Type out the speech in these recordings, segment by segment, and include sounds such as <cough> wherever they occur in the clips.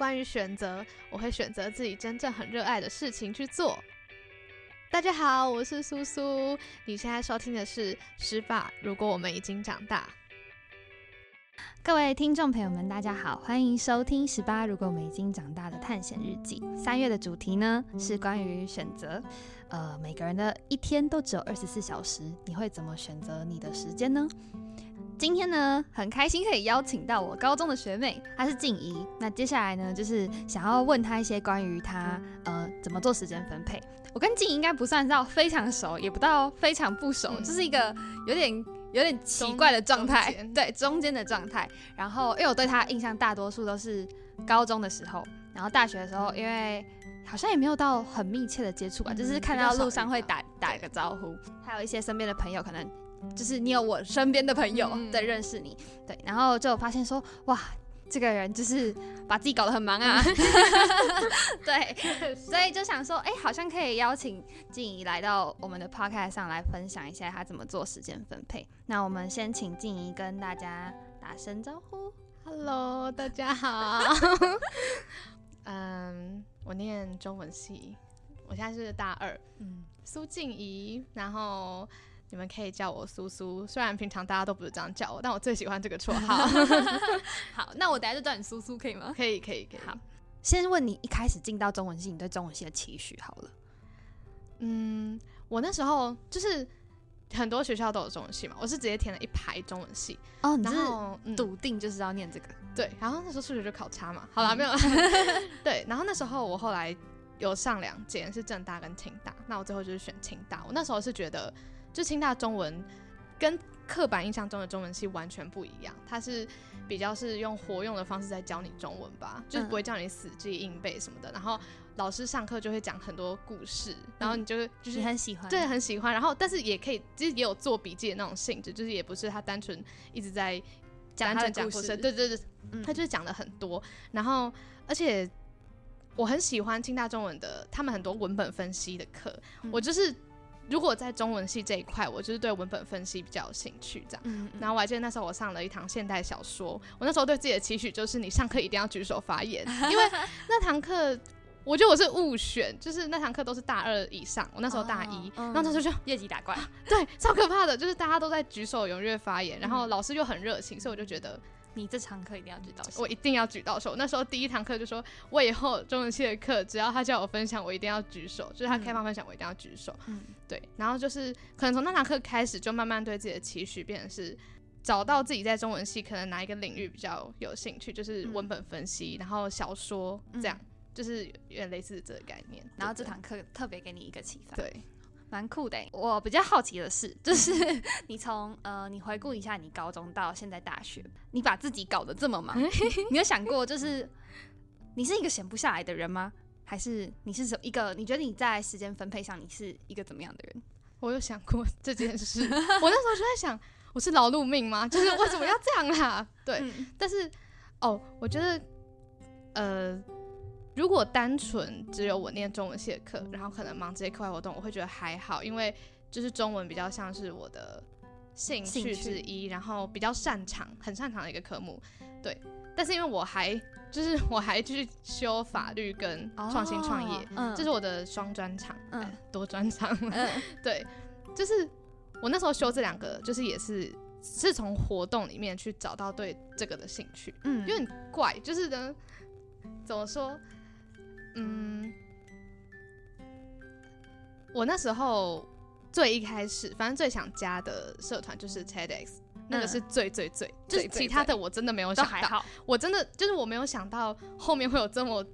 关于选择，我会选择自己真正很热爱的事情去做。大家好，我是苏苏，你现在收听的是《十八》，如果我们已经长大。各位听众朋友们，大家好，欢迎收听《十八如果我们已经长大的探险日记》。三月的主题呢是关于选择。呃，每个人的一天都只有二十四小时，你会怎么选择你的时间呢？今天呢，很开心可以邀请到我高中的学妹，她是静怡。那接下来呢，就是想要问她一些关于她呃怎么做时间分配。我跟静怡应该不算到非常熟，也不到非常不熟，就是一个有点有点奇怪的状态，对中间的状态。然后，因为我对她印象大多数都是高中的时候，然后大学的时候，因为好像也没有到很密切的接触吧，就是看到路上会打打个招呼，还有一些身边的朋友可能。就是你有我身边的朋友在认识你，对，然后就发现说，哇，这个人就是把自己搞得很忙啊，<laughs> 对，<laughs> 所以就想说，哎，好像可以邀请静怡来到我们的 podcast 上来分享一下她怎么做时间分配。那我们先请静怡跟大家打声招呼，Hello，大家好，<laughs> 嗯，我念中文系，我现在是大二，嗯，苏静怡，然后。你们可以叫我苏苏，虽然平常大家都不是这样叫我，但我最喜欢这个绰号。<laughs> 好，那我等下就叫你苏苏，可以吗？可以，可以，可以。好，先问你一开始进到中文系，你对中文系的期许好了。嗯，我那时候就是很多学校都有中文系嘛，我是直接填了一排中文系。哦，然后笃定就是要念这个。对，然后那时候数学就考差嘛。好了，没有了。<laughs> 对，然后那时候我后来有上两间是正大跟清大，那我最后就是选清大。我那时候是觉得。就清大中文跟刻板印象中的中文系完全不一样，它是比较是用活用的方式在教你中文吧，就是不会叫你死记硬背什么的。然后老师上课就会讲很多故事，然后你就是就是很喜欢，对，很喜欢。然后但是也可以，其实也有做笔记的那种性质，就是也不是他单纯一直在讲他的故事，对对对，他就是讲了很多。然后而且我很喜欢清大中文的，他们很多文本分析的课，我就是。如果在中文系这一块，我就是对文本分析比较有兴趣，这样。然后我还记得那时候我上了一堂现代小说，我那时候对自己的期许就是你上课一定要举手发言，<laughs> 因为那堂课我觉得我是误选，就是那堂课都是大二以上，我那时候大一，然后他说就业绩打怪，<laughs> 对，超可怕的，就是大家都在举手踊跃发言，然后老师又很热情，所以我就觉得。你这堂课一定要举到手，我一定要举到手。那时候第一堂课就说，我以后中文系的课，只要他叫我分享，我一定要举手，就是他开放分享，我一定要举手。嗯，对。然后就是可能从那堂课开始，就慢慢对自己的期许变成是找到自己在中文系可能哪一个领域比较有兴趣，就是文本分析，然后小说这样，就是有点类似这个概念。然后这堂课特别给你一个启发。对。蛮酷的。我比较好奇的是，就是 <laughs> 你从呃，你回顾一下你高中到现在大学，你把自己搞得这么忙，<laughs> 你有想过，就是你是一个闲不下来的人吗？还是你是什一个？你觉得你在时间分配上，你是一个怎么样的人？<laughs> 我有想过这件事。我那时候就在想，我是劳碌命吗？就是为什么要这样啊？对。但是哦，我觉得呃。如果单纯只有我念中文系的课，然后可能忙这些课外活动，我会觉得还好，因为就是中文比较像是我的兴趣之一，然后比较擅长、很擅长的一个科目。对，但是因为我还就是我还去修法律跟创新创业，这是我的双专长，嗯，多专长，<laughs> 对，就是我那时候修这两个，就是也是是从活动里面去找到对这个的兴趣，嗯，有点怪，就是呢，怎么说？嗯，我那时候最一开始，反正最想加的社团就是 TEDx，那个是最最最，就是其他的我真的没有想到，我真的就是我没有想到后面会有这么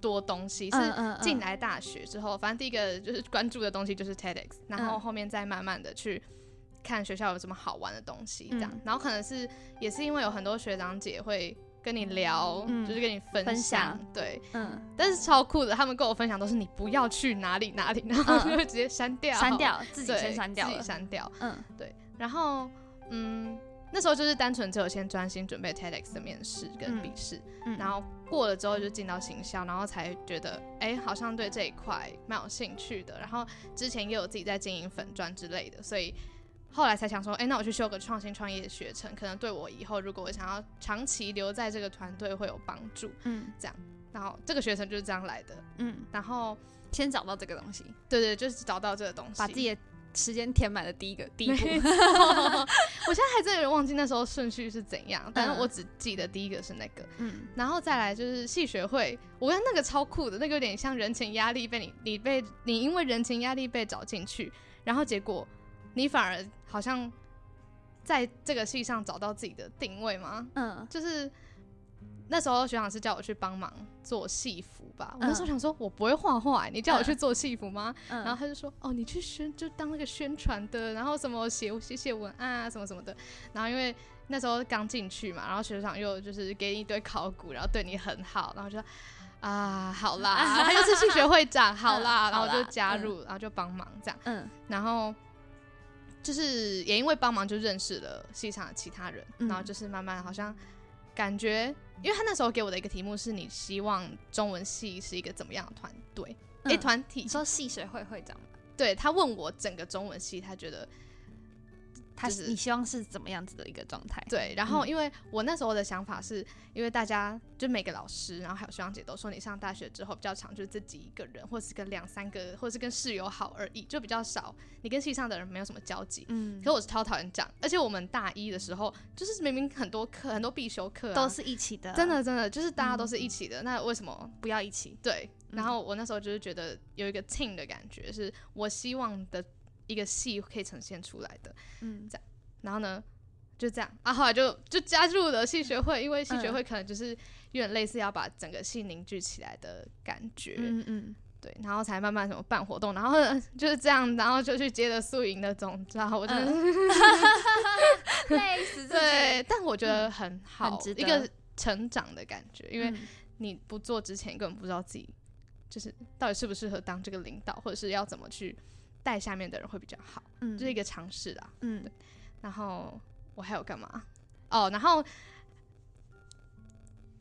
多东西。是进来大学之后，反正第一个就是关注的东西就是 TEDx，然后后面再慢慢的去看学校有什么好玩的东西，这样，然后可能是也是因为有很多学长姐会。跟你聊，就是跟你分享，对，嗯，但是超酷的，他们跟我分享都是你不要去哪里哪里，然后就会直接删掉，删掉，自己先删掉，自己删掉，嗯，对，然后，嗯，那时候就是单纯只有先专心准备 TEDx 的面试跟笔试，然后过了之后就进到行销，然后才觉得，哎，好像对这一块蛮有兴趣的，然后之前也有自己在经营粉砖之类的，所以后来才想说，哎，那我去修个创新创业学程，可能对我以后如果我想要长期留在这个团队会有帮助。嗯，这样，然后这个学程就是这样来的。嗯，然后先找到这个东西，对对，就是找到这个东西，把自己的时间填满的第一个第一步。<laughs> <laughs> 我现在还真有点忘记那时候顺序是怎样，但是我只记得第一个是那个。嗯，然后再来就是系学会，我觉得那个超酷的，那个有点像人情压力被你你被你因为人情压力被找进去，然后结果。你反而好像在这个戏上找到自己的定位吗？嗯，就是那时候学长是叫我去帮忙做戏服吧。我那时候想说，我不会画画，你叫我去做戏服吗？然后他就说，哦，你去宣就当那个宣传的，然后什么写写写文案啊，什么什么的。然后因为那时候刚进去嘛，然后学长又就是给你一堆考古，然后对你很好，然后就啊，好啦，<laughs> 他又是戏学会长，好啦，然后就加入，然后就帮忙这样。嗯，然后。就是也因为帮忙就认识了戏场的其他人，然后就是慢慢好像感觉，因为他那时候给我的一个题目是你希望中文系是一个怎么样的团队？哎，团体说戏学会会长对他问我整个中文系，他觉得。他是你希望是怎么样子的一个状态？对，然后因为我那时候的想法是，因为大家就每个老师，然后还有学长姐都说，你上大学之后比较长，就是自己一个人，或者是跟两三个，或者是跟室友好而已，就比较少，你跟系上的人没有什么交集。嗯，可我是超讨厌这样，而且我们大一的时候，就是明明很多课，很多必修课都是一起的，真的真的就是大家都是一起的，那为什么不要一起？对，然后我那时候就是觉得有一个 team 的感觉，是我希望的一个戏可以呈现出来的。嗯，这样。然后呢，就这样啊，后来就就加入了戏学会，因为戏学会可能就是有点类似要把整个戏凝聚起来的感觉，嗯嗯，对，然后才慢慢什么办活动，然后就是这样，然后就去接了宿营的总招，我真的 <laughs> 累死，对，但我觉得很好，一个成长的感觉，因为你不做之前根本不知道自己就是到底适不适合当这个领导，或者是要怎么去带下面的人会比较好，嗯，就是一个尝试啦，嗯。然后我还有干嘛？哦，然后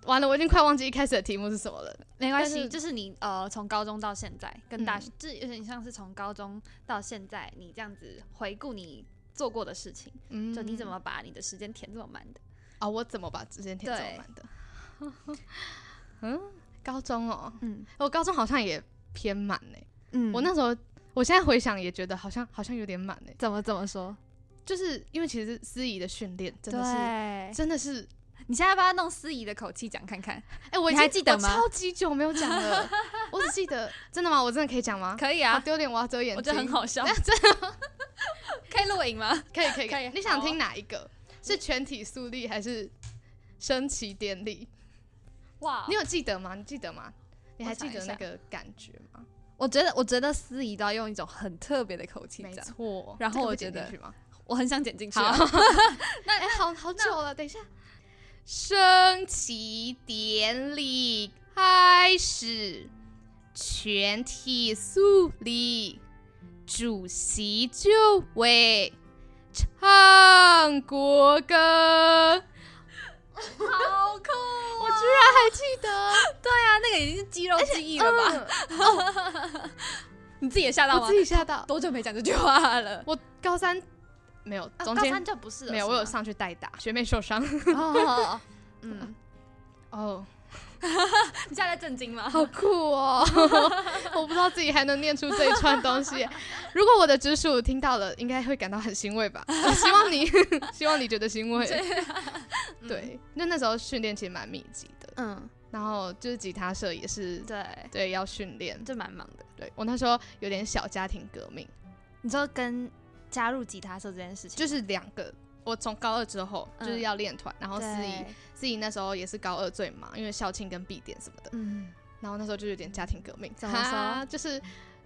完了，我已经快忘记一开始的题目是什么了。没关系，就是你呃，从高中到现在跟大学，这有点像是从高中到现在，你这样子回顾你做过的事情，嗯，就你怎么把你的时间填这么满的？啊，我怎么把时间填这么满的？<laughs> 嗯，高中哦，嗯，我高中好像也偏满呢。嗯，我那时候，我现在回想也觉得好像好像有点满呢。怎么怎么说？就是因为其实司仪的训练真的是真的是，<laughs> 你现在把他弄司仪的口气讲看看。哎，我还记得吗？超级久没有讲了，我只记得 <laughs> 真的吗？我真的可以讲吗？可以啊，丢脸我要遮眼睛，我觉得很好笑。<laughs> 真的可以录影吗？可以可以可以。你想听哪一个？是全体肃立还是升旗典礼？哇，你有记得吗？你记得吗？你还记得那个感觉吗？我觉得我觉得司仪都要用一种很特别的口气讲，没错。然后我觉得。我很想剪进去。<laughs> 好，那哎，好好久了。等一下，升旗典礼开始，全体肃立，主席就位，唱国歌。好酷！我居然还记得。对啊，那个已经是肌肉记忆了吧？你自己也吓到吗？自己吓到。多久没讲这句话了？我高三。没有，高三就不是没有，我有上去代打，学妹受伤。哦 <laughs> 嗯，哦，<laughs> 你现在在震惊吗？好酷哦！<laughs> 我不知道自己还能念出这一串东西。如果我的直属听到了，应该会感到很欣慰吧？<laughs> 希望你，希望你觉得欣慰。对，那那时候训练其实蛮密集的。嗯，然后就是吉他社也是，对对，要训练，就蛮忙的。对我那时候有点小家庭革命，你知道跟。加入吉他社这件事情，就是两个。我从高二之后就是要练团，然后司仪司仪那时候也是高二最忙，因为校庆跟闭点什么的。嗯，然后那时候就有点家庭革命，怎么说？就是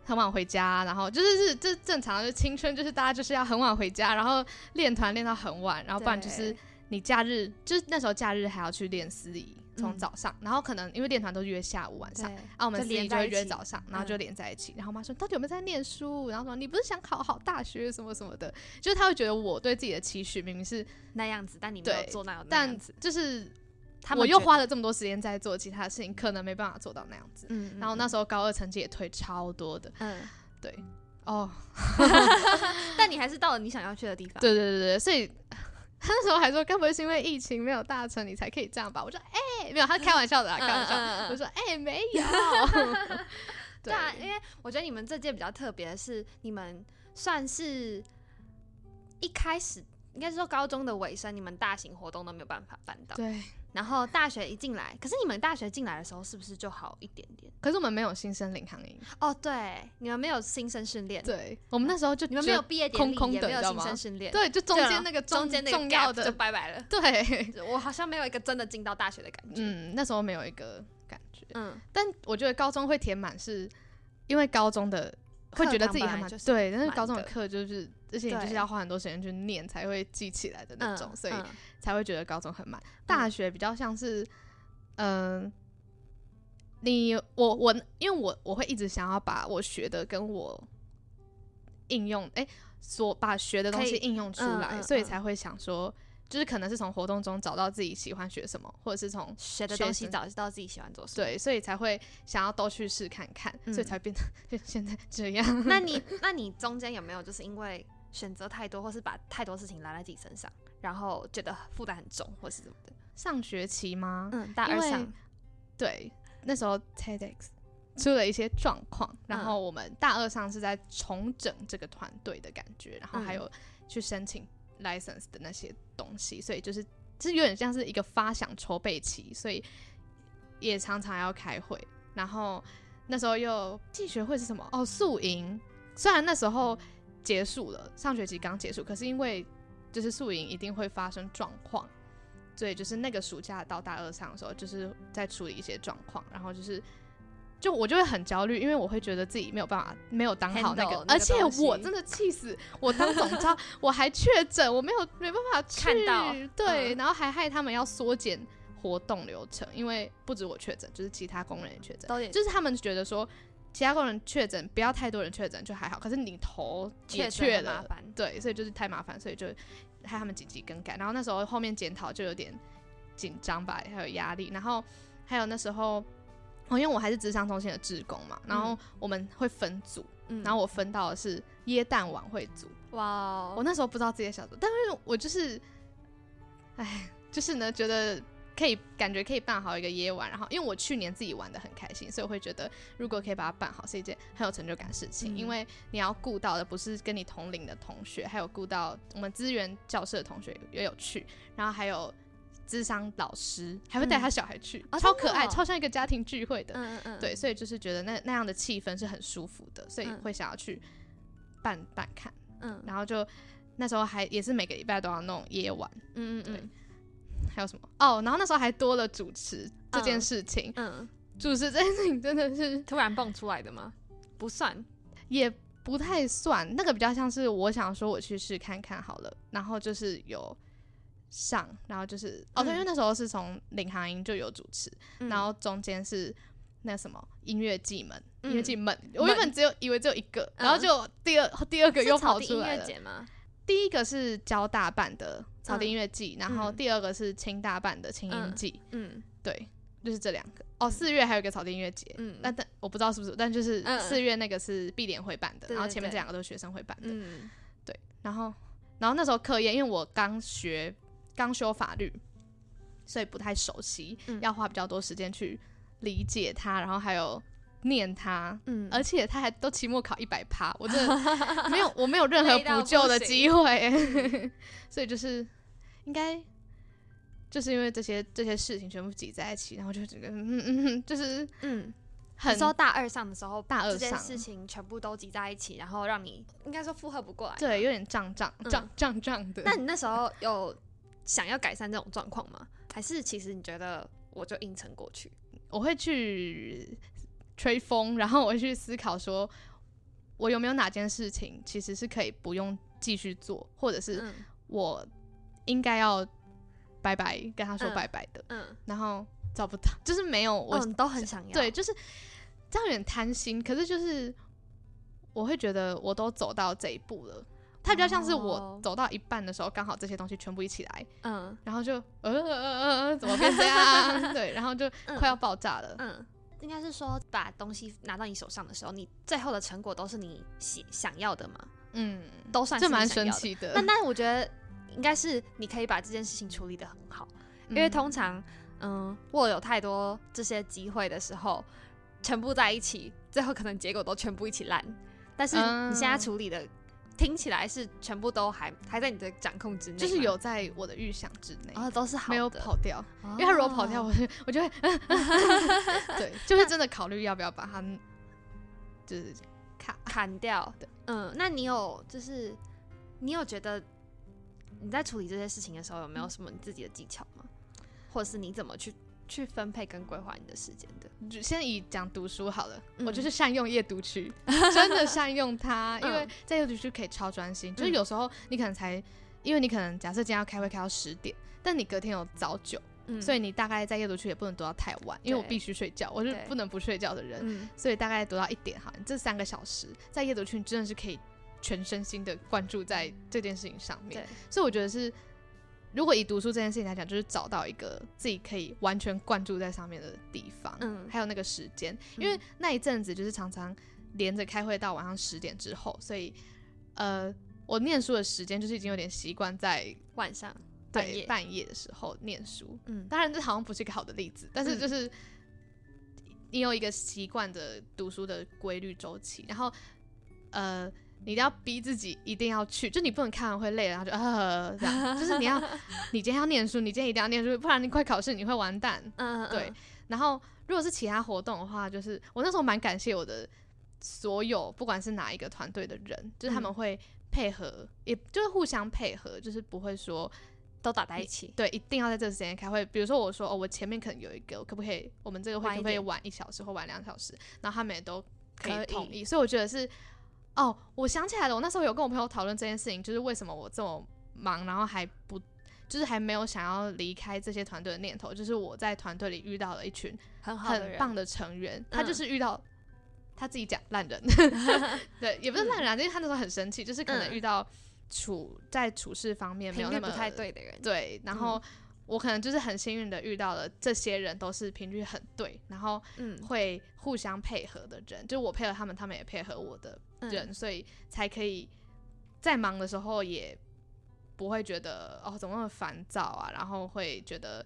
很晚回家，然后就是是这正常，就青春就是大家就是要很晚回家，然后练团练到很晚，然后不然就是你假日就是那时候假日还要去练司仪。从早上，然后可能因为练团都约下午晚上，啊，我们司仪就会约早上，然后就连在一起。然后妈说：“到底有没有在念书？”然后说：“你不是想考好大学什么什么的？”就是他会觉得我对自己的期许明明是那样子，但你没有做那样，但就是我又花了这么多时间在做其他事情，可能没办法做到那样子。嗯，然后那时候高二成绩也退超多的。嗯，对。哦，<laughs> 但你还是到了你想要去的地方。对对对对，所以他那时候还说，该不会是因为疫情没有大成，你才可以这样吧？我说，哎、没有，他开玩笑的啦，开玩笑。嗯嗯嗯嗯我说，哎、没有。<laughs> 对啊，因为我觉得你们这届比较特别的是，你们算是一开始应该是说高中的尾声，你们大型活动都没有办法办到。对，然后大学一进来，可是你们大学进来的时候是不是就好一点点？可是我们没有新生领航营。哦，对，你们没有新生训练，对，我们那时候就你们没有毕业典礼，空空的也没有新生训练，对，就中间那个中间那个重要 gap 就，拜拜了。对，我好像没有一个真的进到大学的感觉。嗯，那时候没有一个感觉。嗯，但我觉得高中会填满，是因为高中的会觉得自己还蛮对，但是高中的的课就是，而且你就是要花很多时间去念才会记起来的那种，所以嗯才会觉得高中很慢。大学比较像是，嗯、你我我，因为我我会一直想要把我学的跟我应用，哎、所把学的东西应用出来，所以才会想说，就是可能是从活动中找到自己喜欢学什么，或者是从学的东西找知道自己喜欢做什么。对，所以才会想要都去试看看，所以嗯才变成 <laughs> 现在这样。那你那你中间有没有就是因为选择太多，或是把太多事情拉在自己身上，然后觉得负担很重，或是什么的？上学期吗？嗯，大二上，对，那时候 TEDx 出了一些状况，然嗯后我们大二上是在重整这个团队的感觉，然后还嗯有去申请 license 的那些东西，所以就是就是有点像是一个发想筹备期，所以也常常要开会。然后那时候又系学会是什么？哦，宿营。虽然那时候结束了，上学期刚结束，可是因为就是宿营一定会发生状况，所以就是那个暑假到大二上的时候，就是在处理一些状况，然后就是。就我就会很焦虑，因为我会觉得自己没有办法，没有当好那个，而且我真的气死，我当总招我还确诊，我没有没办法去看到对，嗯然后还害他们要缩减活动流程，因为不止我确诊，就是其他工人也确诊，就是他们觉得说其他工人确诊不要太多人确诊就还好，可是你头也确诊了，麻烦。对，所以就是太麻烦，所以就害他们紧急更改。然后那时候后面检讨就有点紧张吧，还有压力。然后还有那时候，哦，因为我还是职商中心的职工嘛，然后我们会分组，嗯然后我分到的是椰蛋晚会组。哇哦，我那时候不知道自己的小组，但是我就是，哎，就是呢，觉得可以感觉可以办好一个夜晚，然后因为我去年自己玩的很开心，所以我会觉得如果可以把它办好是一件很有成就感的事情，嗯。因为你要顾到的不是跟你同龄的同学，还有顾到我们资源教室的同学也有去，然后还有。智商老师还会带他小孩去，哦超可爱，哦超像一个家庭聚会的。嗯嗯嗯，对，所以就是觉得那那样的气氛是很舒服的，所以嗯会想要去办办看。嗯。然后就那时候还也是每个礼拜都要弄夜晚，对嗯嗯。嗯还有什么？哦，然后那时候还多了主持这件嗯。事情，嗯，主持这件事情真的是突然蹦出来的吗？不算，也不太算，那个比较像是我想说我去试看看好了，然后就是有上，然后就是哦对，因为嗯那时候是从领航营就有主持，嗯。然后中间是。那什么音乐季们，嗯。音乐季们，我原本只有以为只有一个，然后嗯就第二第二个是又跑出来了。节吗？第一个是交大办的草地嗯音乐季，然后嗯第二个是清大办的清音嗯季，嗯。对，就是这两个。哦，四月还有一个草地音乐节，嗯。但但我不知道是不是，但就是嗯四月那个是必联会办的，然后前面这两个都是学生会办的，嗯。对。然后然后那时候课业，因为我刚学刚修法律，所以不太熟悉，嗯。要花比较多时间去理解它，然后还有念他，嗯，而且他还都期末考一百趴，我真的 <laughs> 没有，我没有任何补救的机会，<laughs> 所以就是应该就是因为这些这些事情全部挤在一起，然后就整个嗯嗯嗯，就是嗯。很你说大二上的时候，大二上事情全部都挤在一起，然后让你应该说负荷不过来。对，有点胀胀嗯胀胀胀的。那你那时候有想要改善这种状况吗？还是其实你觉得我就硬撑过去？我会去吹风，然后我会去思考说，我有没有哪件事情其实是可以不用继续做，或者是嗯我应该要拜拜跟他说嗯拜拜的，嗯，然后找不到，就是没有我、哦，都很想要。对，就是这样有点贪心，可是就是我会觉得我都走到这一步了。它比较像是我哦走到一半的时候，刚好这些东西全部一起来，嗯然后就呃呃呃呃，怎么变这样？<laughs> 对，然后就嗯快要爆炸了。嗯，应该是说把东西拿到你手上的时候，你最后的成果都是你想想要的嘛？嗯，都算是这蛮。神奇的。那那我觉得应该是你可以把这件事情处理的很好，因为嗯通常嗯，我有太多这些机会的时候，全部在一起，最后可能结果都全部一起烂。但是你现在嗯处理的。听起来是全部都还还在你的掌控之内，就是有在我的预想之内，哦，都是好没有跑掉。因为他如果跑掉，哦我就我就会，对，<laughs> 就会真的考虑要不要把它就是砍。砍掉对。嗯，那你有就是你有觉得你在处理这些事情的时候，有没有什么你自己的技巧吗？或者是你怎么去去分配跟规划你的时间的？就先以讲读书好了，嗯我就是善用夜读区，<laughs> 真的善用它，因为嗯在夜读区可以超专心。就是嗯有时候你可能才，因为你可能假设今天要开会开到十点，但你隔天有早九，嗯所以你大概在夜读区也不能读到太晚，因为我必须睡觉，我是不能不睡觉的人，嗯所以大概读到一点哈。你这三个小时在夜读区，你真的是可以全身心的关注在这件事情上面。所以我觉得是，如果以读书这件事情来讲，就是找到一个自己可以完全灌注在上面的地方，嗯。还有那个时间，因为那一阵子就是常常连着开会到晚上十点之后，所以呃，我念书的时间就是已经有点习惯在晚上半夜。对半夜的时候念书。嗯。当然，这好像不是一个好的例子，但是嗯就是你有一个习惯的读书的规律周期，然后呃，你一定要逼自己一定要去，就你不能看完会累了，然后就呃这样，<laughs> 就是你要你今天要念书，你今天一定要念书，不然你快考试你会完蛋。<laughs> 嗯对，然后如果是其他活动的话，就是我那时候蛮感谢我的所有不管是哪一个团队的人，就是他们嗯会配合，也就是互相配合，就是不会说都打在一起。对，一定要在这个时间开会。比如说我说哦，我前面可能有一个，可不可以我们这个会可不可以晚一小时或晚两小时？然后他们也都可以同意，所以我觉得是哦，我想起来了，我那时候有跟我朋友讨论这件事情，就是为什么我这么忙，然后还不。就是还没有想要离开这些团队的念头，就是我在团队里遇到了一群很棒的成员，他就嗯是遇到他自己讲烂人，<laughs> 对，也不是烂人啊，因为他那时候很生气，就是可能嗯遇到处在处事方面没有那么太对的人。对，然后我可能就是很幸运的遇到了这些人都是频率很对，然后嗯，会互相配合的人，就我配合他们，他们也配合我的嗯人，所以才可以在忙的时候也不会觉得哦怎么那么烦躁啊，然后会觉得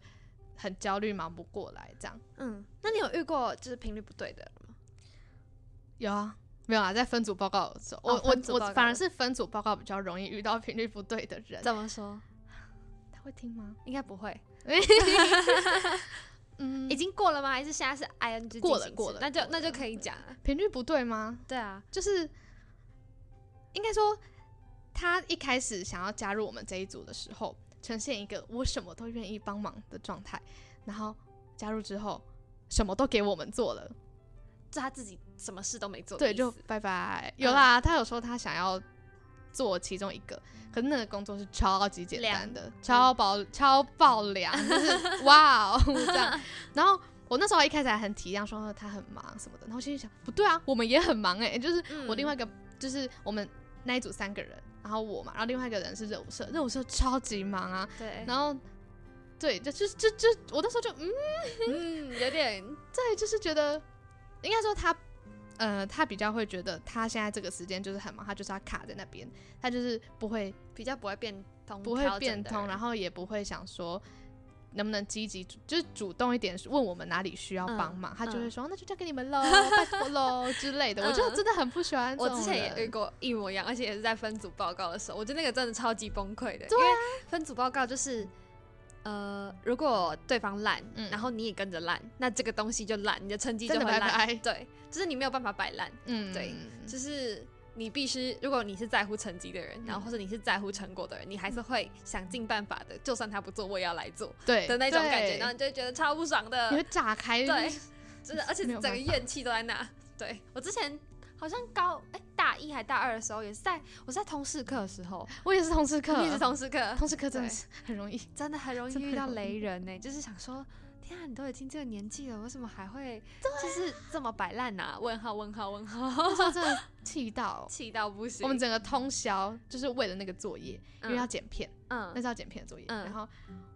很焦虑，忙不过来这样。嗯，那你有遇过就是频率不对的人吗？有啊，没有啊，在分组报告的时候，哦我我我反而是分组报告比较容易遇到频率不对的人。怎么说？他会听吗？应该不会。<laughs> 嗯已，经过了吗？还是现在是 ing 过了过了那就那就可以讲了。频率不对吗？对啊，就是应该说，他一开始想要加入我们这一组的时候，呈现一个我什么都愿意帮忙的状态，然后加入之后，什么都给我们做了，就他自己什么事都没做对，就拜拜。有啦，他有说他想要做其中一个，可是那个工作是超级简单的，超爆超爆凉，<laughs> 就是哇哦这样。然后我那时候一开始还很体谅，说他很忙什么的，然后心里想，不对啊，我们也很忙哎、就是我另外一个就是我们那一组三个人，然后我嘛，然后另外一个人是热舞社，热舞社超级忙啊，对，然后对，就就就就我那时候就嗯，嗯，有点 <laughs> 对，就是觉得应该说他。呃，他比较会觉得他现在这个时间就是很忙，他就是要卡在那边，他就是不会比较不会变通，不会变通，然后后也不会想说能不能积极主，就是主动一点问我们哪里需要帮忙，嗯他就会嗯说、那就交给你们喽，拜托喽之类的。我就嗯真的很不喜欢我之前也遇过一模一样，而且也是在分组报告的时候，我觉得那个真的超级崩溃的，因为分组报告就是。呃，如果对方烂，嗯。然后你也跟着烂，那这个东西就烂，你的成绩就会烂。对，就是你没有办法摆烂，嗯对就是你必须，如果你是在乎成绩的人，然后或者你是在乎成果的人，你还是会想尽办法的，就算他不做，我也要来做对的那种感觉，对。然后你就会觉得超不爽的。你。会炸开，对，真的，而且整个怨气都在那。对我之前好像高哎、大一还大二的时候，也是在我在通识课的时候，我也是通识课，你也是通识课，通识课真的是很容易，真的很容易遇到雷人呢、就是想说。天啊，你都已经这个年纪了，为什么还会啊。就是这么摆烂呐？问号问号问号，那时候真的气到。<laughs> 气到不行。我们整个通宵就是为了那个作业，因为要剪片，嗯。那是要剪片的作业。嗯。然后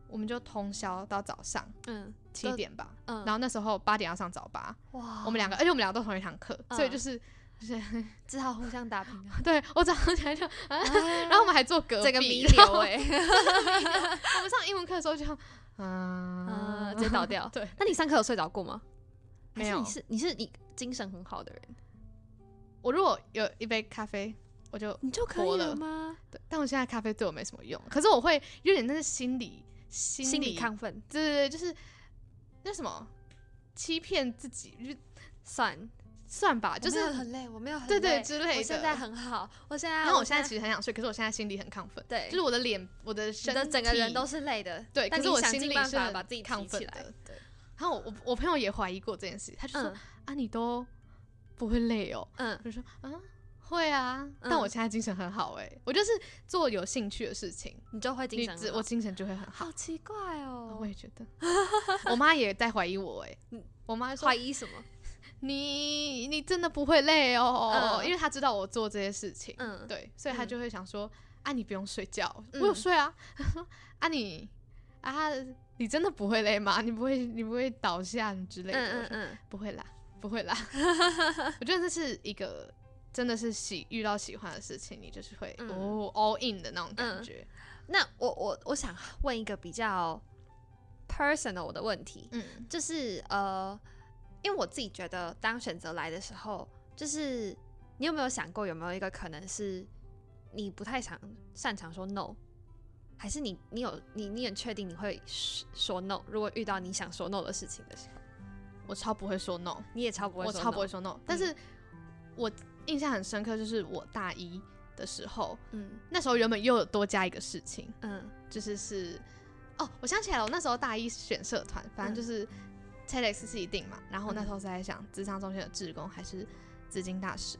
我们就通宵到早上嗯七点吧，嗯，然后那时候八点要上早八，哇。我们两个，而且我们两个都同一堂课，所以就是 <laughs> 只好互相打平了，<laughs> 对我早上起来就，啊然后我们还坐隔壁，这个弥留哎，我们上英文课的时候就，啊，啊，直接倒掉。<laughs> 对，那你上课有睡着过吗？没有是你是你是你精神很好的人，我如果有一杯咖啡，我就你就可以了了吗？对，但我现在咖啡对我没什么用，可是我会有点那是心理心心理亢奋，对对对，就是那什么欺骗自己，就算算吧，就是很累，我没有很对对累之类的。我现在很好，我现在然后我现在其实很想睡，可是我现在心里很亢奋，对，就是我的脸、我的你身的整个人都是累的，对，可但是我心里是把自己亢提起来奋的。对，然后我我朋友也怀疑过这件事，他就说、嗯啊，你都不会累哦，嗯我就说啊。会啊，但嗯我现在精神很好哎、我就是做有兴趣的事情，你就会精你神好，我精神就会很好。好奇怪哦，我也觉得，<laughs> 我妈也在怀疑我哎、嗯我妈说怀疑什么？你你真的不会累哦，嗯因为他知道我做这些事情，嗯，对，所以她嗯就会想说、啊，你不用睡觉，嗯我有睡啊，<laughs> 啊你啊你真的不会累吗？你不会你不会倒下之类的？嗯嗯嗯，不会啦，不会啦。<laughs> 我觉得这是一个真的是喜遇到喜欢的事情，你就是会、嗯哦 all in 的那种感嗯觉。那我我我想问一个比较 personal 的问题，嗯就是呃，因为我自己觉得，当选择来的时候，就是你有没有想过，有没有一个可能是你不太想擅长说 no，还是你你有你你很确定你会说说 no？如果遇到你想说 no 的事情的时候，我超不会说 no，你也超不会说 no，我超不会说 no，但是我印象很深刻，就是我大一的时候，嗯。那时候原本又有多加一个事情，嗯。就是是哦，我想起来了，我那时候大一选社团，反正就是 TEDx 是一定嘛，然后我那时候是在想，智商中心的志工还是资金大使，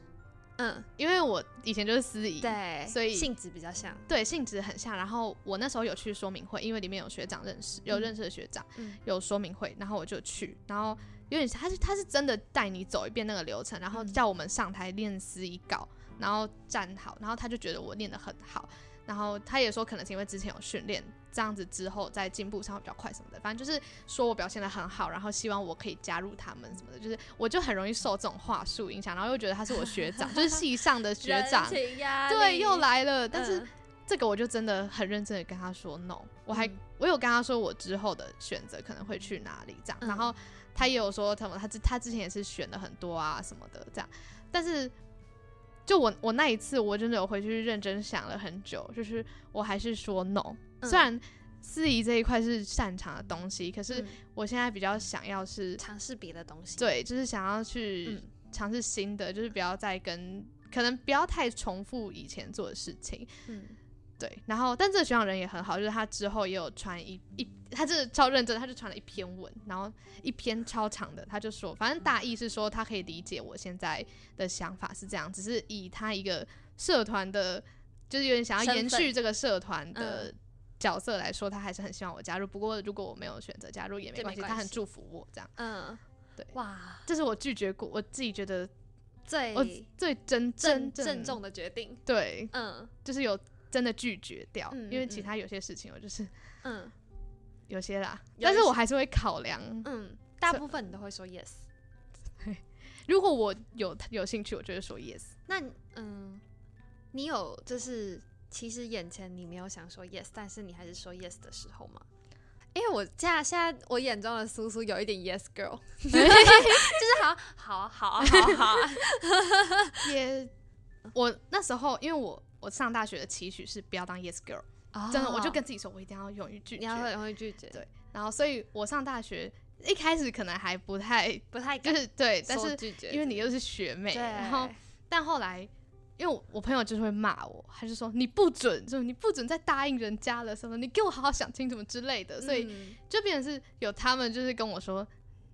嗯，因为我以前就是司仪，对，所以性质比较像，对性质很像。然后我那时候有去说明会，因为里面有学长认识，有嗯认识的学长，嗯。有说明会，然后我就去，然后有点他是他是真的带你走一遍那个流程，然后嗯叫我们上台练司仪稿，然后站好，然后他就觉得我练得很好，然后他也说可能是因为之前有训练，这样子之后在进步上会比较快什么的，反正就是说我表现的很好，然后希望我可以加入他们什么的，就是我就很容易受这种话术影响，然后又觉得他是我学长，<laughs> 就是系上的学长，对，又来了，但是。嗯。这个我就真的很认真的跟他说 no，我还、嗯。我有跟他说我之后的选择可能会去哪里这样，嗯。然后他也有说他们他之他之前也是选了很多啊什么的这样，但是就我我那一次我真的有回去认真想了很久，就是我还是说 no，、嗯。虽然司仪这一块是擅长的东西，可是嗯。我现在比较想要是尝试别的东西，，对，就是想要去嗯。尝试新的，就是不要再跟可能不要太重复以前做的事情。嗯。对，然后但这个学长人也很好，就是他之后也有传一一，他真的超认真，他就传了一篇文，然后一篇超长的，他就说，反正大意是说他可以理解我现在的想法是这样，只是以他一个社团的，就是有点想要延续这个社团的嗯角色来说，他还是很希望我加入。不过如果我没有选择加入也没关系，他很祝福我这样。嗯，对哇，这是我拒绝过，我自己觉得最我最真郑真郑重的决定，对，嗯就是有真的拒绝掉，嗯因为其他有些事情我就是。嗯有些啦，些但是我还是会考量。嗯，大部分你都会说 yes。<laughs> 如果我有有兴趣，我就会说 yes。那嗯，你有就是其实眼前你没有想说 yes，但是你还是说 yes 的时候吗？因为我现在现在我眼中的苏苏有一点 yes girl，<laughs> <laughs> 就是好好啊好啊好啊好啊，<laughs> 也，我那时候因为我我上大学的期许是不要当 yes girl，、真的，我就跟自己说，我一定要勇于拒绝。哦你要会会拒绝，对然后，所以我上大学一开始可能还不太，不太敢就是对，但是因为你又是学妹，然后但后来。因为我我朋友就是会骂我，他就说你不准，就你不准再答应人家了什么，你给我好好想清楚之类的，所以嗯。就变成是有他们就是跟我说，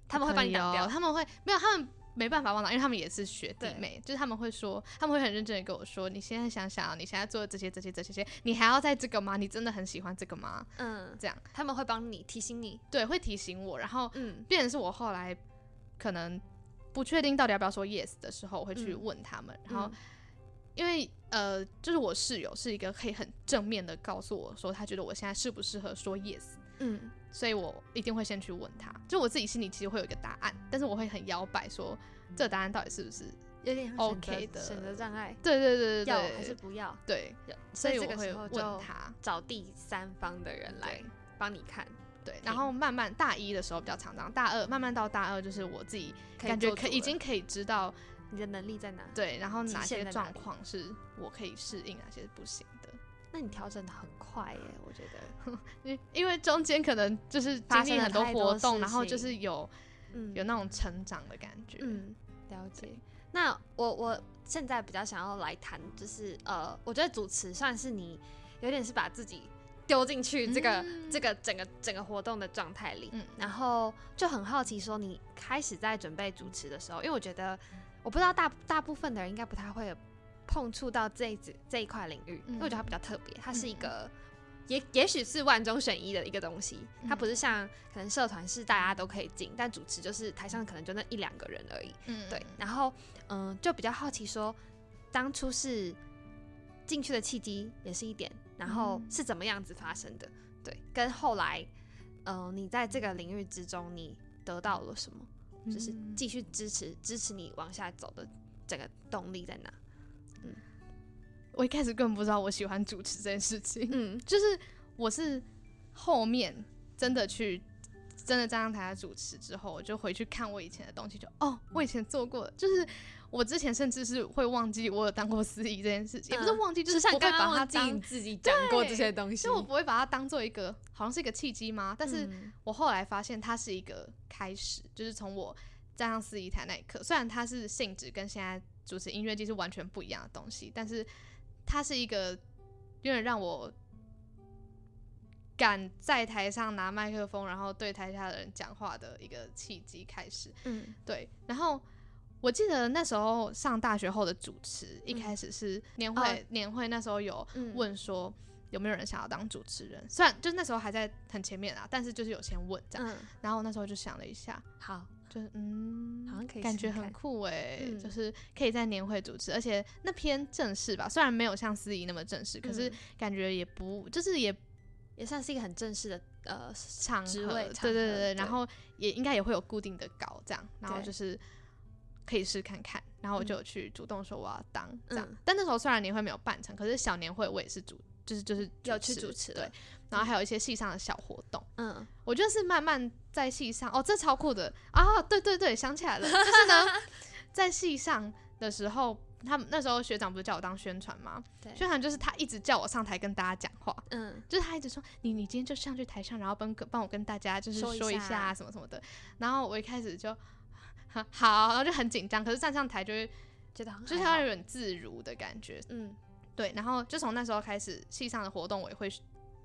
他们会把你可以挡掉哦。他们会没有，他们没办法帮忙，因为他们也是学弟妹，就是他们会说，他们会很认真的跟我说，你现在想想啊，你现在做的这些这些这些些，你还要在这个吗？你真的很喜欢这个吗？嗯，这样他们会帮你提醒你，对，会提醒我，然后嗯。变成是我后来可能不确定到底要不要说 yes 的时候，我会去嗯。问他们，然后。嗯因为呃，就是我室友是一个可以很正面的告诉我说，他觉得我现在适不适合说 yes，嗯，所以我一定会先去问他，就我自己心里其实会有一个答案，但是我会很摇摆说这个答案到底是不是有点 OK 的选择障碍，对对对对要还是不要？对，所以我会问他找第三方的人来帮你看。对，然后慢慢大一的时候比较常这样，大二慢慢到大二就是我自己感觉可已经可以知道你的能力在哪，对，然后哪些状况是我可以适应，哪些是不行的。那你调整的很快耶，我觉得，<laughs> 因因为中间可能就是经历很多活动，然后就是有有那种成长的感觉。嗯，了解。那我我现在比较想要来谈，就是呃，我觉得主持算是你有点是把自己。丢进去这个这个整个整个活动的状态里，然后就很好奇，说你开始在准备主持的时候，因为我觉得我不知道大大部分的人应该不太会碰触到这这这一块领域，因为我觉得它比较特别，它是一个也也许是万中选一的一个东西，它不是像可能社团是大家都可以进，但主持就是台上可能就那一两个人而已，嗯对，然后嗯，就比较好奇说当初是进去的契机也是一点。然后是怎么样子发生的？对，跟后来，嗯，你在这个领域之中，你得到了什么？就是继续支持支持你往下走的整个动力在哪？嗯，我一开始根本不知道我喜欢主持这件事情。嗯，就是我是后面真的去真的站上台主持之后，我就回去看我以前的东西，就哦，我以前做过，就是。我之前甚至是会忘记我有当过司仪这件事情，也不是忘记，就是不会把它当自己讲过这些东西，就我不会把它当做一个好像是一个契机吗？但是我后来发现它是一个开始，就是从我站上司仪台那一刻，虽然它是性质跟现在主持音乐剧是完全不一样的东西，但是它是一个有点让我敢在台上拿麦克风，然后对台下的人讲话的一个契机开始。嗯，对，然后。我记得那时候上大学后的主持，一开始是年会，年会那时候有问说有没有人想要当主持人，虽然就那时候还在很前面啊，但是就是有先问这样，然后那时候就想了一下，好，就是嗯，好像可以，感觉很酷哎，就是可以在年会主持，而且那篇正式吧，虽然没有像司仪那么正式，可是感觉也不就是也也算是一个很正式的呃场合，对对对对，然后也应该也会有固定的稿这样，然后就是。可以试看看，然后我就去主动说我要当这样。但那时候虽然年会没有办成，可是小年会我也是主，就是就是要去主持对。然后还有一些戏上的小活动，嗯，我就是慢慢在戏上哦，这超酷的啊！对对对，想起来了，就是呢，<laughs> 在戏上的时候，他们那时候学长不是叫我当宣传吗？宣传就是他一直叫我上台跟大家讲话，嗯，就是他一直说你你今天就上去台上，然后帮帮我跟大家就是说一下什么什么的。然后我一开始就。好，然后就很紧张，可是站上台就会觉得就是要有点自如的感觉，嗯，对。然后就从那时候开始，戏上的活动我也会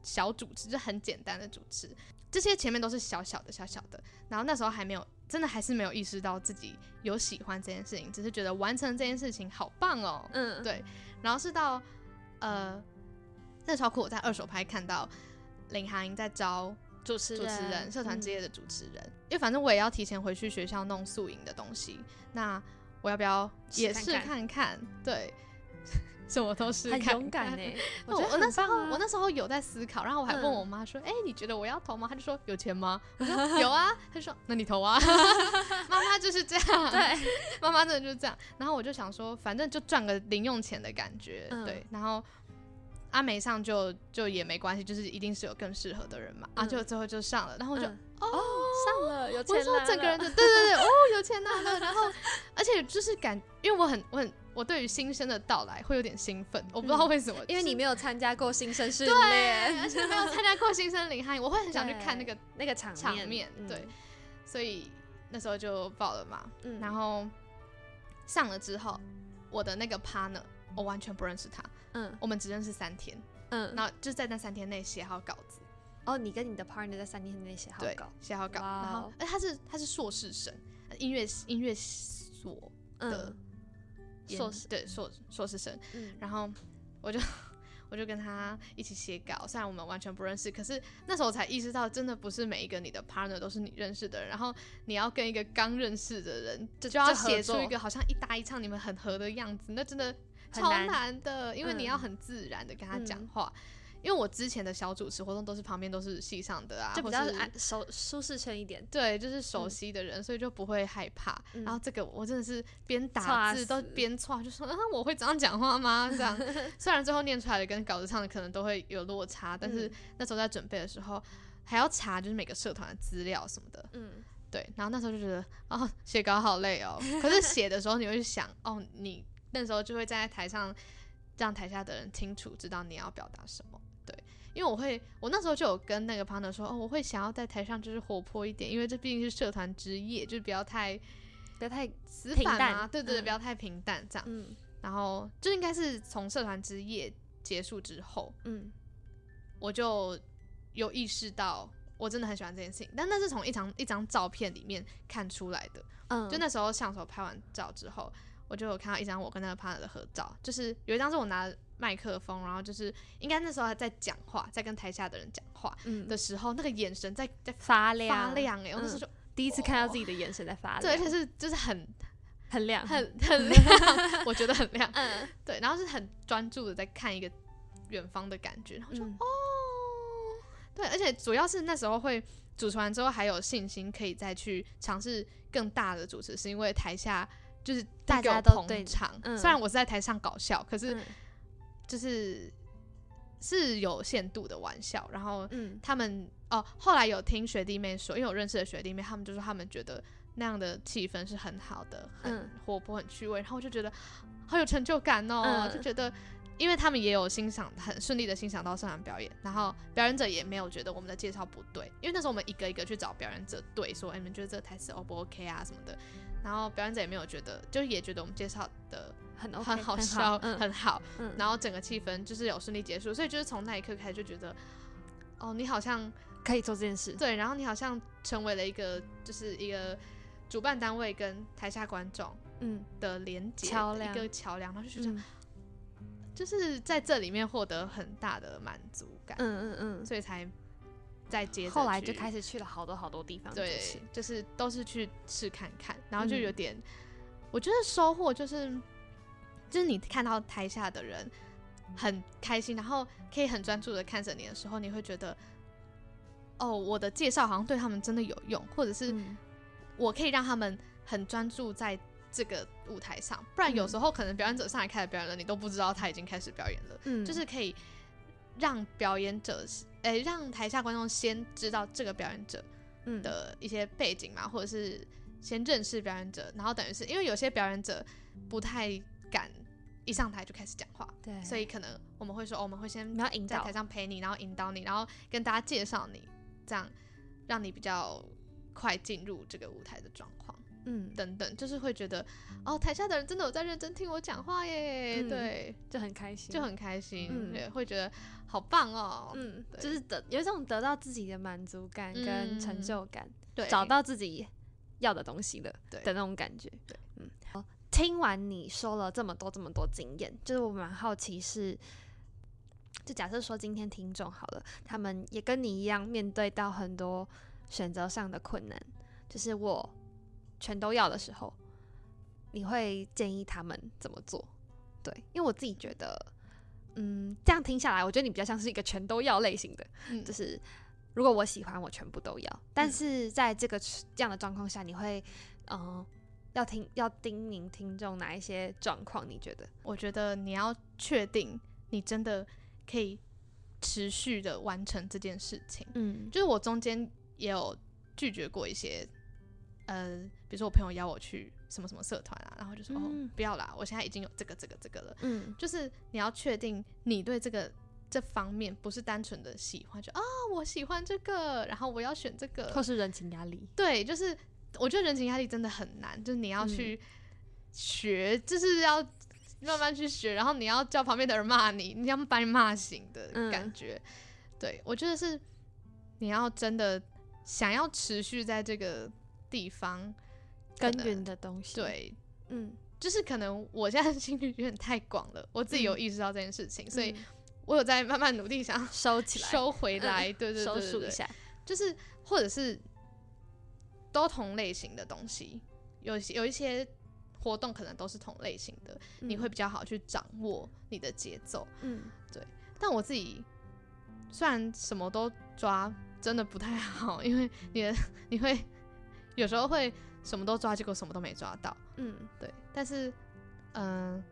小主持，就很简单的主持，这些前面都是小小的、小小的。然后那时候还没有，真的还是没有意识到自己有喜欢这件事情，只是觉得完成这件事情好棒哦，嗯，对。然后是到呃，那超酷！我在二手拍看到领航在招。主持主持人，社团之夜的主持人，因为反正我也要提前回去学校弄宿营的东西，那我要不要也试看看？对，什么都是很勇敢哎！我觉得我那时候我那时候有在思考，然后我还问我妈说：“哎，你觉得我要投吗？”她就说：“有钱吗？”我说：“有啊。”她说：“那你投啊。”妈妈就是这样，对，妈妈真的就是这样。然后我就想说，反正就赚个零用钱的感觉，对，然后。阿梅上就就也没关系，就是一定是有更适合的人嘛。啊，就最后就上了，然后我就哦上了，有钱了，整个人就对对对，哦有钱了。然后而且就是感，因为我很我很我对于新生的到来会有点兴奋，我不知道为什么，因为你没有参加过新生训练，而且没有参加过新生领汉，我会很想去看那个那个场场面，对，所以那时候就报了嘛。然后上了之后，我的那个 partner 我完全不认识他。嗯，我们只认识三天，嗯，然后就在那三天内写好稿子。哦，你跟你的 partner 在三天内写好稿，写好稿，然后哎，他是他是硕士生，音乐音乐所的硕士，对硕硕士生。嗯，然后我就我就跟他一起写稿，虽然我们完全不认识，可是那时候才意识到，真的不是每一个你的 partner 都是你认识的人，然后你要跟一个刚认识的人，就就要写出一个好像一搭一唱，你们很合的样子，那真的。超难的，因为你要很自然的跟他讲话，因为我之前的小主持活动都是旁边都是系上的啊，就比较是安熟舒适圈一点。对，就是熟悉的人，所以就不会害怕。嗯然后这个我真的是边打字都死边错，就说啊，我会这样讲话吗？这样，<laughs> 虽然最后念出来的跟稿子上的可能都会有落差，但是嗯那时候在准备的时候还要查，就是每个社团的资料什么的。嗯对，然后那时候就觉得，哦，写稿好累哦。可是写的时候，你会去想，哦，你那时候就会站在台上，让台下的人清楚知道你要表达什么。对，因为我会，我那时候就有跟那个 partner 说，哦，我会想要在台上就是活泼一点，因为这毕竟是社团之夜，就是不要太不要太死板啊，对对对，嗯不要太平淡这样。嗯然后就应该是从社团之夜结束之后，嗯我就有意识到。我真的很喜欢这件事情，但那是从一张一张照片里面看出来的。嗯，就那时候相手拍完照之后，我就有看到一张我跟那个 partner 的合照，就是有一张是我拿麦克风，然后就是应该那时候还在讲话，在跟台下的人讲话嗯的时候，那个眼神在在发亮发亮哎、欸，我那时候就、第一次看到自己的眼神在发亮，对，而且是就是很很亮，很 <laughs> 很亮，我觉得很亮，嗯。对，然后是很专注的在看一个远方的感觉，然后就、嗯哦，对，而且主要是那时候会主持完之后还有信心可以再去尝试更大的主持，是因为台下就是大家都对捧场。嗯虽然我是在台上搞笑，可是嗯就是是有限度的玩笑。然后嗯他们哦，后来有听学弟妹说，因为我认识的学弟妹，他们就说他们觉得那样的气氛是很好的，很嗯活泼、很趣味。然后我就觉得好有成就感哦，嗯就觉得。因为他们也有欣赏，很顺利的欣赏到社团表演，然后表演者也没有觉得我们的介绍不对，因为那时候我们一个一个去找表演者对说，哎，你们觉得这个台词 O 不 OK 啊什么的，然后表演者也没有觉得，就也觉得我们介绍的很 OK，很好很笑，嗯很好，嗯。然后整个气氛就是有顺利结束，所以就是从那一刻开始就觉得，哦，你好像可以做这件事，对，然后你好像成为了一个就是一个主办单位跟台下观众嗯的连接的桥梁一个桥梁，然后就觉得、嗯就是在这里面获得很大的满足感，嗯嗯嗯。所以才再接后来就开始去了好多好多地方，对就是，都是去试看看，然后就嗯。有点，我觉得收获就是，就是你看到台下的人很开心，然后可以很专注的看着你的时候，你会觉得，哦，我的介绍好像对他们真的有用，或者是嗯。我可以让他们很专注在这个舞台上，不然有嗯时候可能表演者上来开始表演了，你都不知道他已经开始表演了。嗯，就是可以让表演者，诶、让台下观众先知道这个表演者嗯。的一些背景嘛，或者是先认识表演者，然后等于是因为有些表演者不太敢一上台就开始讲话，对，所以可能我们会说，哦我们会先你要引在台，上陪你，然后引导你，然后跟大家介绍你，这样让你比较快进入这个舞台的状况。嗯，等等，就是会觉得哦，台下的人真的有在认真听我讲话耶，嗯。对，就很开心，就很开心，嗯。对，会觉得好棒哦，嗯，对。就是得有一种得到自己的满足感跟成嗯就感，对，找到自己要的东西了对。的那种感觉。对，嗯。好听完你说了这么多这么多经验，就是我蛮好奇是，就假设说今天听众好了，他们也跟你一样面对到很多选择上的困难，就是我全都要的时候，你会建议他们怎么做？对，因为我自己觉得，嗯，这样听下来，我觉得你比较像是一个全都要类型的，嗯就是如果我喜欢，我全部都要。但嗯是在这个这样的状况下，你会，嗯、要听要叮咛听众哪一些状况？你觉得？我觉得你要确定你真的可以持续的完成这件事情。嗯就是我中间也有拒绝过一些，呃，比如说我朋友邀我去什么什么社团啊，然后就说、嗯哦不要啦，我现在已经有这个这个这个了。嗯就是你要确定你对这个这方面不是单纯的喜欢，就啊我喜欢这个，然后我要选这个，或是人情压力？对，就是我觉得人情压力真的很难，就是你要嗯去学，就是要慢慢去学，然后你要叫旁边的人骂你，你要把你骂醒的嗯感觉。对我觉得是你要真的想要持续在这个地方可能耕耘的东西。，对。嗯，就是可能我现在的兴趣有点太广了，我自己有嗯意识到这件事情，所以嗯我有在慢慢努力想要收起来，收回来。<laughs> 对对对收对对束一下。就是或者是都同类型的东西，有有一些活动可能都是同类型的，你会比较好去掌握你的节奏。嗯对但我自己虽然什么都抓，真的不太好，因为你的 <laughs> 你会有时候会什么都抓，结果什么都没抓到。嗯，对。但是，嗯、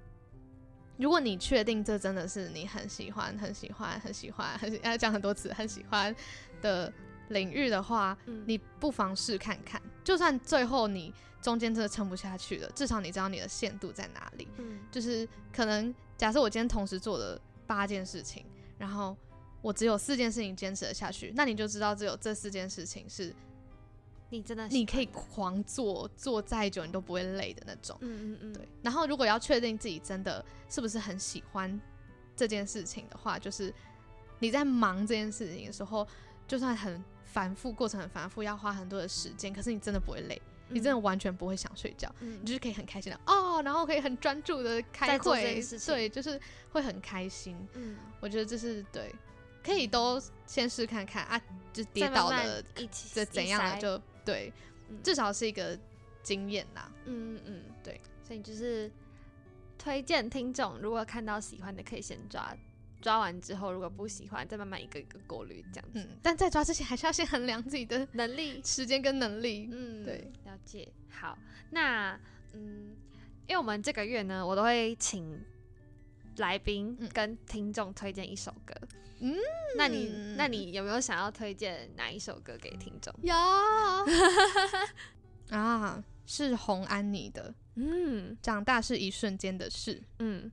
如果你确定这真的是你很喜欢、很喜欢、很喜欢、很喜要讲很多次很喜欢的领域的话，嗯你不妨试看看。就算最后你中间真的撑不下去了，至少你知道你的限度在哪里。嗯就是可能假设我今天同时做了八件事情，然后我只有四件事情坚持了下去，那你就知道只有这四件事情是你真的你可以狂做，做再久你都不会累的那种。嗯嗯嗯，对，然后如果要确定自己真的是不是很喜欢这件事情的话，就是你在忙这件事情的时候，就算很繁复，过程很繁复，要花很多的时间，可是你真的不会累，你真的完全不会想睡觉，嗯。你就是可以很开心的哦，然后可以很专注的开会对，就是会很开心。嗯，我觉得这是对，可以都先试看看啊，就跌倒了，一起这怎样就对，嗯至少是一个经验啦。嗯嗯嗯，对，所以就是推荐听众，如果看到喜欢的可以先抓，抓完之后如果不喜欢，再慢慢一个一个过滤这样子。嗯，但在抓之前还是要先衡量自己的能力，时间跟能力。嗯，对，了解。好，那嗯，因为我们这个月呢，我都会请来宾嗯。跟听众推荐一首歌。嗯，那你那你有没有想要推荐哪一首歌给听众？有。<laughs> 啊，是红安妮的嗯《长大是一瞬间的事》，嗯，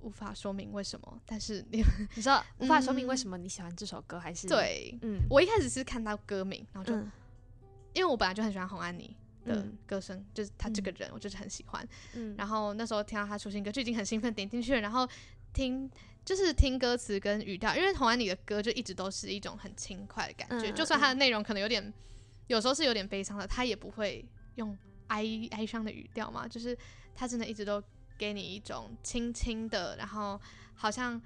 无法说明为什么，但是你 <laughs> 你知道无法说明为嗯什么你喜欢这首歌，还是？对。嗯，我一开始是看到歌名，然后就、嗯。因为我本来就很喜欢红安妮的嗯歌声，就是他这个人，我就是很喜欢。嗯，然后那时候听到他出新歌，就已经很兴奋，点进去了，然后听就是听歌词跟语调，因为洪安妮的歌就一直都是一种很轻快的感觉，嗯就算他的内容可能有点，有时候是有点悲伤的，他也不会用哀哀伤的语调嘛，就是他真的一直都给你一种轻轻的，然后好像。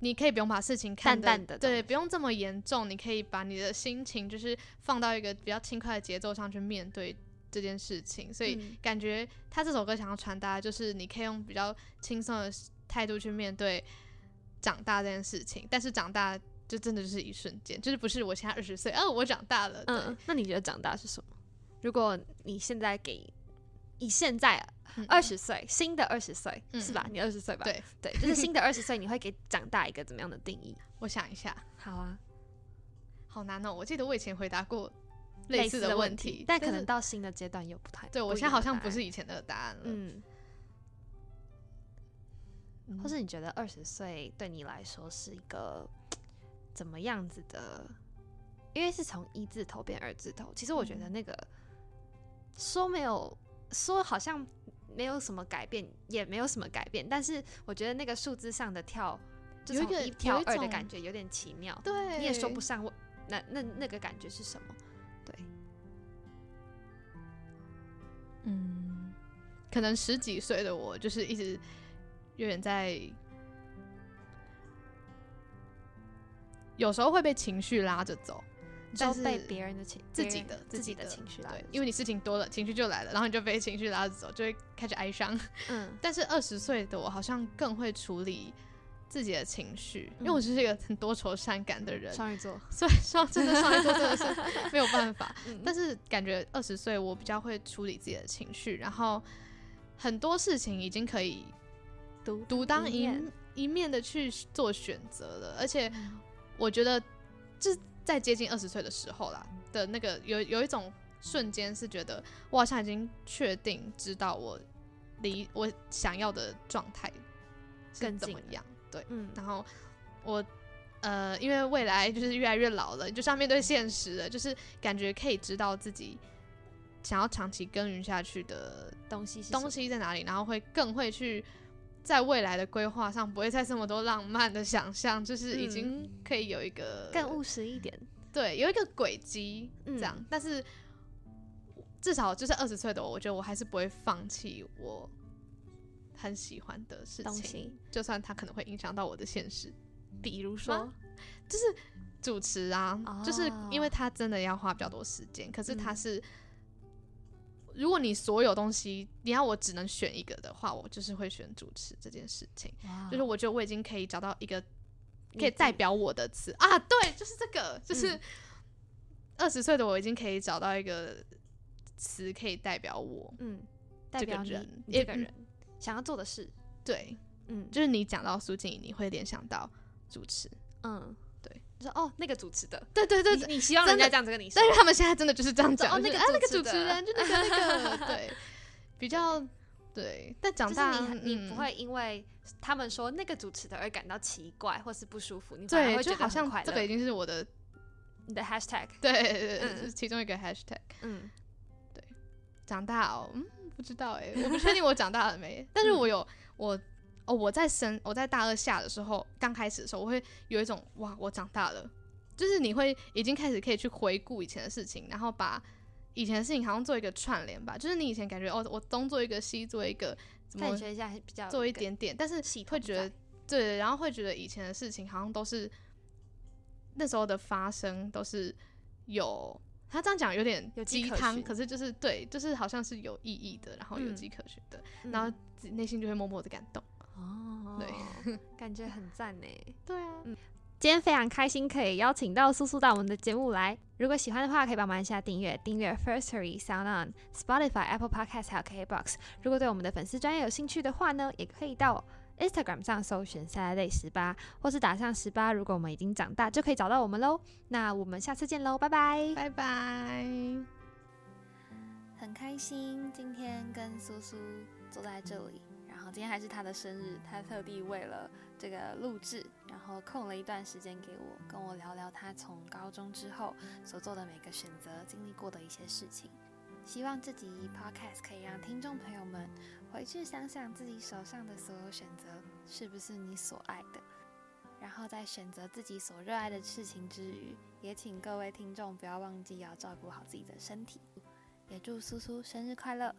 你可以不用把事情看淡淡的对，不用这么严重。你可以把你的心情就是放到一个比较轻快的节奏上去面对这件事情，所以嗯感觉他这首歌想要传达就是你可以用比较轻松的态度去面对长大这件事情，但是长大就真的就是一瞬间，就是不是我现在二十岁，哦，我长大了，嗯，那你觉得长大是什么？如果你现在给以现在嗯二十岁新的二十岁嗯是吧？你二十岁吧？对对，就是新的二十岁，你会给长大一个怎么样的定义？<laughs> 我想一下，好啊，好难哦，我记得我以前回答过类似的问题，但可能到新的阶段又不太。对我现在好像不是以前的答案了，嗯，嗯或是你觉得二十岁对你来说是一个怎么样子的？因为是从一字头变二字头，其实我觉得嗯那个说没有说好像没有什么改变，也没有什么改变，但是我觉得那个数字上的跳，就从一跳二的感觉有点奇妙，对，你也说不上我那那那个感觉是什么。可能十几岁的我就是一直有点在，有时候会被情绪拉着走，但是就被别人的情自己的自己的情绪拉着，对因为你事情多了，情绪就来了，然后你就被情绪拉着走，就会开始哀伤。嗯 <laughs> 但是二十岁的我好像更会处理自己的情绪，因为嗯我就是一个很多愁善感的人，双鱼座，所以说真的双鱼座真的是 <laughs> 没有办法。嗯但是感觉二十岁我比较会处理自己的情绪，然后很多事情已经可以独独当一一面一面的去做选择了，而且嗯。我觉得这在接近二十岁的时候啦的那个有有一种瞬间是觉得我好像已经确定知道我离我想要的状态是更怎么样，对，嗯。然后我呃，因为未来就是越来越老了，就是要面对现实了，就是感觉可以知道自己想要长期耕耘下去的东西东西在哪里，然后会更会去在未来的规划上不会再这么多浪漫的想象，就是已嗯。经可以有一个更务实一点。对有一个轨迹嗯。这样，但是至少就是二十岁的我，我觉得我还是不会放弃我很喜欢的事情，就算它可能会影响到我的现实。比如说就是，主持啊，就是因为他真的要花比较多时间，可是他嗯。是，如果你所有东西你要我只能选一个的话，我就是会选主持这件事情。哇。就是我觉得我已经可以找到一个可以代表我的词。啊，对，就是这个，就是二十岁的我已经可以找到一个词可以代表我，嗯，代表人，这个人想要做的事，对，嗯，就是你讲到苏静怡，你会联想到主持，嗯，对，说哦，那个主持的，<laughs> 对对对，你希望人家这样子跟你说，但是他们现在真的就是这样讲，哦，那个啊，那个主持人，就那个那 <laughs> 个，对，比较。对，但长大你你不会因为他们说那个主持的而感到奇怪或是不舒服，你反而会觉得好像这个已经是我的你的 hashtag，<laughs> 对对对，是其中一个 hashtag。嗯，对，长大哦，嗯，不知道哎，我不确定我长大了没，但是我有我哦，我在升我在大二下的时候，刚开始的时候，我会有一种哇，我长大了，就是你会已经开始可以去回顾以前的事情，然后把。以前的事情好像做一个串联吧，就是你以前感觉哦，我东做一个西做一个，怎么学一下比较做一点点，但是会觉得对，然后会觉得以前的事情好像都是那时候的发生都是有，他这样讲有点鸡汤，可是就是对，就是好像是有意义的，然后有迹可循的，然后内心就会默默的感动哦，对，<laughs> 感觉很赞呢，对啊，嗯。今天非常开心，可以邀请到苏苏到我们的节目来。如果喜欢的话，可以帮忙一下订阅，订阅 Firstory、Sound On、Spotify、Apple Podcast 还有 KBox。如果对我们的粉丝专业有兴趣的话呢，也可以到 Instagram 上搜寻 Saturday 十八，或是打上十八。如果我们已经长大，就可以找到我们喽。那我们下次见喽，拜拜，拜拜。很开心今天跟苏苏坐在这里。今天还是他的生日，他特地为了这个录制，然后空了一段时间给我，跟我聊聊他从高中之后所做的每个选择，经历过的一些事情。希望这集 podcast 可以让听众朋友们回去想想自己手上的所有选择是不是你所爱的，然后在选择自己所热爱的事情之余，也请各位听众不要忘记要照顾好自己的身体。也祝苏苏生日快乐！